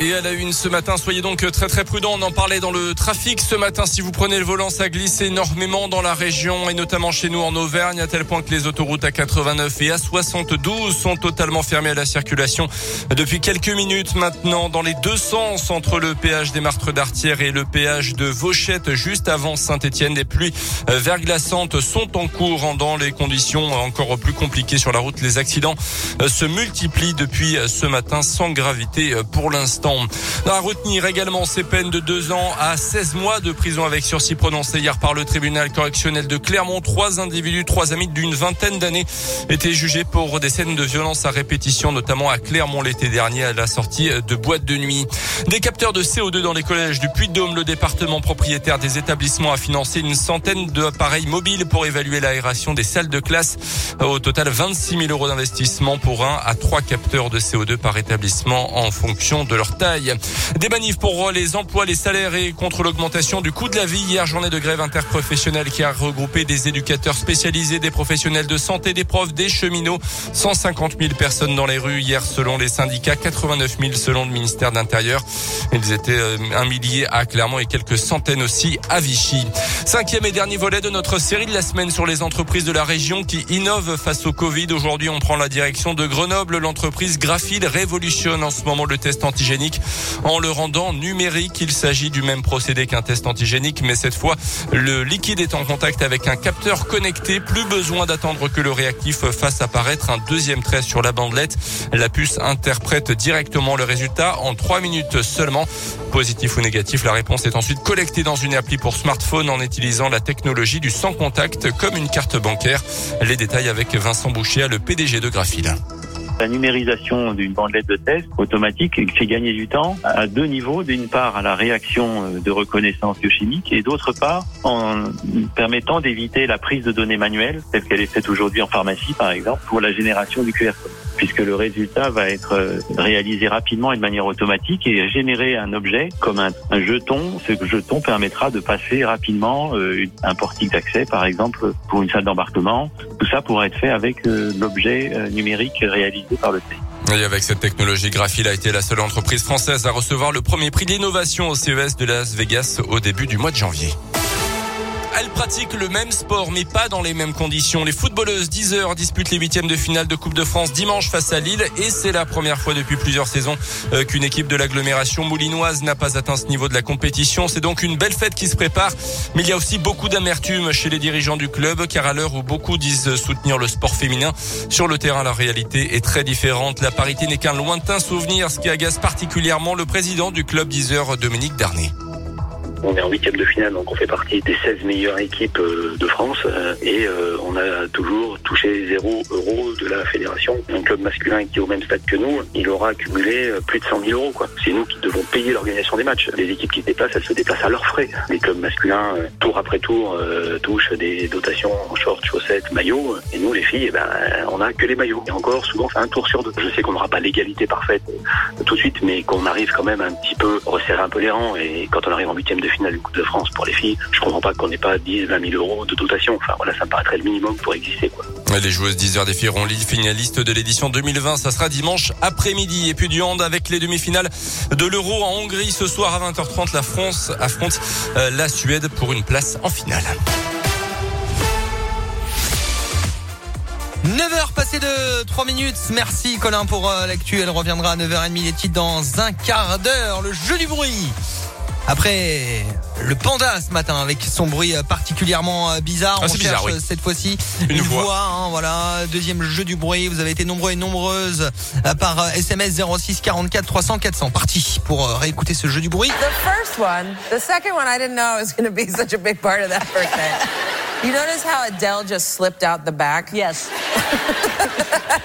Et à la une ce matin, soyez donc très très prudents. On en parlait dans le trafic ce matin. Si vous prenez le volant, ça glisse énormément dans la région et notamment chez nous en Auvergne, à tel point que les autoroutes à 89 et à 72 sont totalement fermées à la circulation depuis quelques minutes maintenant dans les deux sens entre le péage des Martres d'Artière et le péage de Vauchette juste avant Saint-Etienne. Des pluies verglaçantes sont en cours dans les conditions encore plus compliquées sur la route. Les accidents se multiplient depuis ce matin sans gravité pour l'instant. À retenir également ces peines de deux ans à 16 mois de prison avec sursis prononcées hier par le tribunal correctionnel de Clermont. Trois individus, trois amis d'une vingtaine d'années étaient jugés pour des scènes de violence à répétition, notamment à Clermont l'été dernier à la sortie de boîtes de nuit. Des capteurs de CO2 dans les collèges du Puy-de-Dôme. Le département propriétaire des établissements a financé une centaine d'appareils mobiles pour évaluer l'aération des salles de classe. Au total, 26 000 euros d'investissement pour un à trois capteurs de CO2 par établissement en fonction de leur Des manifs pour les emplois, les salaires et contre l'augmentation du coût de la vie. Hier, journée de grève interprofessionnelle qui a regroupé des éducateurs spécialisés, des professionnels de santé, des profs, des cheminots. 150 000 personnes dans les rues hier selon les syndicats, 89 000 selon le ministère de l'Intérieur. Ils étaient euh, un millier à Clermont et quelques centaines aussi à Vichy. Cinquième et dernier volet de notre série de la semaine sur les entreprises de la région qui innovent face au Covid. Aujourd'hui, on prend la direction de Grenoble. L'entreprise Graphil révolutionne en ce moment le test antigénique en le rendant numérique. Il s'agit du même procédé qu'un test antigénique, mais cette fois, le liquide est en contact avec un capteur connecté. Plus besoin d'attendre que le réactif fasse apparaître un deuxième trait sur la bandelette. La puce interprète directement le résultat en trois minutes seulement. Positif ou négatif, la réponse est ensuite collectée dans une appli pour smartphone en utilisant la technologie du sans contact comme une carte bancaire. Les détails avec Vincent Bouchier, le PDG de Graphil. La numérisation d'une bandelette de test automatique fait gagner du temps à deux niveaux. D'une part, à la réaction de reconnaissance biochimique et d'autre part, en permettant d'éviter la prise de données manuelles, telle qu'elle est faite aujourd'hui en pharmacie, par exemple, pour la génération du QR code puisque le résultat va être réalisé rapidement et de manière automatique et générer un objet comme un, jeton. Ce jeton permettra de passer rapidement euh, un portique d'accès, par exemple, pour une salle d'embarquement. Tout ça pourra être fait avec euh, l'objet euh, numérique réalisé par le TI. Et avec cette technologie, Graphil a été la seule entreprise française à recevoir le premier prix d'innovation au CES de Las Vegas au début du mois de janvier. Elles pratiquent le même sport, mais pas dans les mêmes conditions. Les footballeuses 10 heures disputent les huitièmes de finale de Coupe de France dimanche face à Lille, et c'est la première fois depuis plusieurs saisons euh, qu'une équipe de l'agglomération moulinoise n'a pas atteint ce niveau de la compétition. C'est donc une belle fête qui se prépare, mais il y a aussi beaucoup d'amertume chez les dirigeants du club, car à l'heure où beaucoup disent soutenir le sport féminin, sur le terrain, la réalité est très différente. La parité n'est qu'un lointain souvenir, ce qui agace particulièrement le président du club 10 heures, Dominique Darnay. On est en huitième de finale, donc on fait partie des 16 meilleures équipes de France et on a toujours touché 0 euros de la fédération. Un club masculin qui est au même stade que nous, il aura accumulé plus de 100 000 euros. C'est nous qui devons payer l'organisation des matchs. Les équipes qui se déplacent, elles se déplacent à leurs frais. Les clubs masculins, tour après tour, touchent des dotations en short, chaussettes, maillots. Et nous, les filles, eh ben, on a que les maillots. Et encore, souvent, c'est un tour sur deux. Je sais qu'on n'aura pas l'égalité parfaite tout de suite, mais qu'on arrive quand même un petit peu resserrer un peu les rangs. Et quand on arrive en huitième de finale du Coupe de France pour les filles, je comprends pas qu'on n'ait pas 10, 20 000 euros de dotation. Enfin voilà, ça me paraîtrait le minimum pour exister. Quoi. Les joueuses 10 heures des filles auront finalistes de l'édition 2020. Ça sera dimanche après-midi. Et puis du hand avec les demi-finales de l'Euro en Hongrie. Ce soir à 20h30, la France affronte la Suède pour une place en finale. 9h passé de 3 minutes. Merci Colin pour l'actu. Elle reviendra à 9h30 les titres dans un quart d'heure. Le jeu du bruit. Après le panda ce matin avec son bruit particulièrement bizarre, ah, on cherche bizarre, oui. cette fois-ci une, une, voix. voix hein, voilà, deuxième jeu du bruit. Vous avez été nombreux et nombreuses par SMS 06 44 300 400. Parti pour réécouter ce jeu du bruit. The first one, the second one, I didn't know it was going to be such a big part of that birthday. You notice how Adele just slipped out the back? Yes.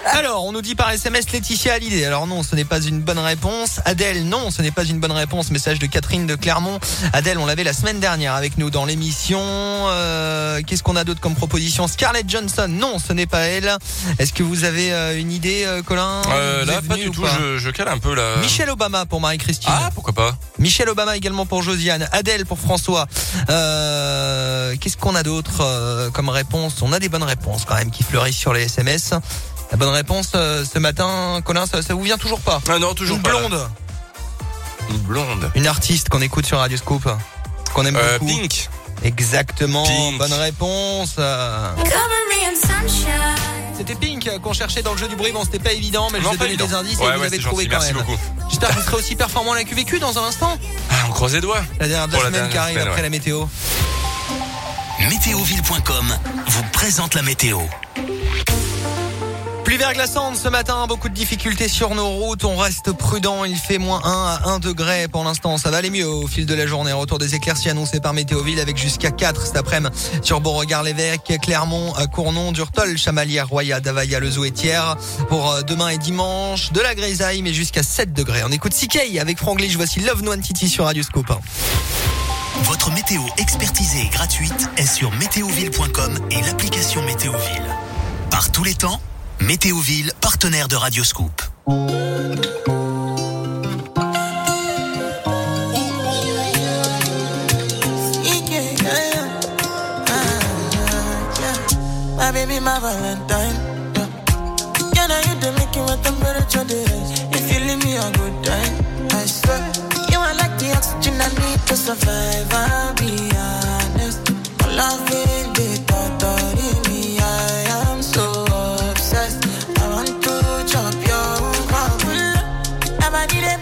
Alors, on nous dit par SMS Laetitia Hallyday. Alors non, ce n'est pas une bonne réponse. Adèle, non, ce n'est pas une bonne réponse. Message de Catherine de Clermont. Adèle, on l'avait la semaine dernière avec nous dans l'émission. Euh, Qu'est-ce qu'on a d'autre comme proposition? Scarlett Johnson, non, ce n'est pas elle. Est-ce que vous avez euh, une idée, euh, Colin? Euh, Vous Là, êtes pas venu du ou tout. Je, je cale un peu là. Michelle Obama pour Marie-Christine. Ah, pourquoi pas Michelle Obama également pour Josiane. Adèle pour François. Euh, Qu'est-ce qu'on a d'autre? Euh, comme réponse On a des bonnes réponses quand même qui fleurissent sur les SMS. La bonne réponse euh, ce matin, Colin, ça, ça vous vient toujours pas? Ah non, toujours Une pas. là. blonde. Une blonde. Une artiste qu'on écoute sur Radio Scoop. Qu'on aime Euh, beaucoup. Pink. Exactement. Pink. Bonne réponse. C'était Pink qu'on cherchait dans le jeu du bruit. Bon, c'était pas évident, mais je vous ai pas donné des indices Ouais, et vous ouais, avez trouvé gentil. quand Merci même. beaucoup. J'espère que vous serez aussi performant à la QVQ dans un instant. Ah, on croise les doigts. La dernière de Pour la la semaine qui dernière arrive semaine, après ouais. la météo. Météoville.com vous présente la météo. Pluie verglaçante ce matin, beaucoup de difficultés sur nos routes. On reste prudent. Il fait moins 1 à 1 degré pour l'instant. Ça va aller mieux au fil de la journée. Retour des éclaircies annoncées par Météoville avec jusqu'à 4 cet après-midi sur Beauregard-l'Évêque, Clermont, euh, Cournon, Durtol, Chamalières, Roya, Davaya, Le et. Pour euh, demain et dimanche, de la grisaille, mais jusqu'à 7 degrés. On écoute CK avec Franglish. Voici Love No Titi sur Radio Scoop. Votre météo expertisée et gratuite est sur météoville.com et l'application Météoville. Par tous les temps, Météoville, partenaire de Radioscoop. To survive. I'll be honest. My love ain't the thought of me. I am so obsessed. I want to chop your heart. Never did it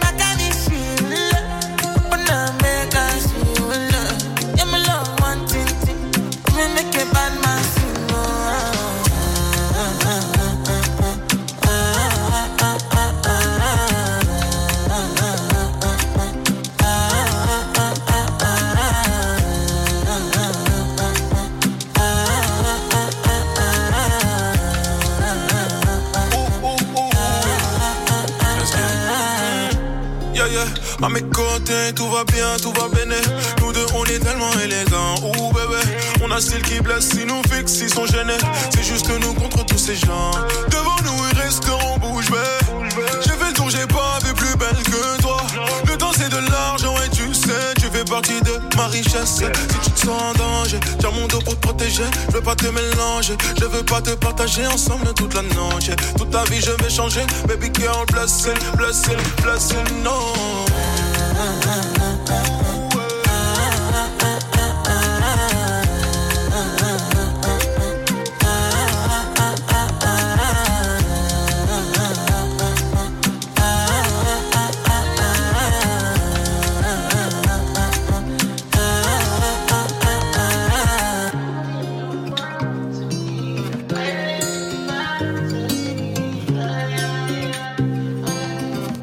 Yeah. À mes côtés, tout va bien, tout va bien. Nous deux, on est tellement élégants. Ouh, bébé, on a style qui blesse, si nous fixe, ils sont gênés. C'est juste nous contre tous ces gens. Devant nous, ils resteront bouche bée. J'ai fait le tour, j'ai pas de ma richesse. Si tu te sens en danger, tiens mon dos pour te protéger. Je veux pas te mélanger, je veux pas te partager ensemble toute la noche. Toute ta vie, je vais changer. Baby girl, blessing, blessing, blessing, no.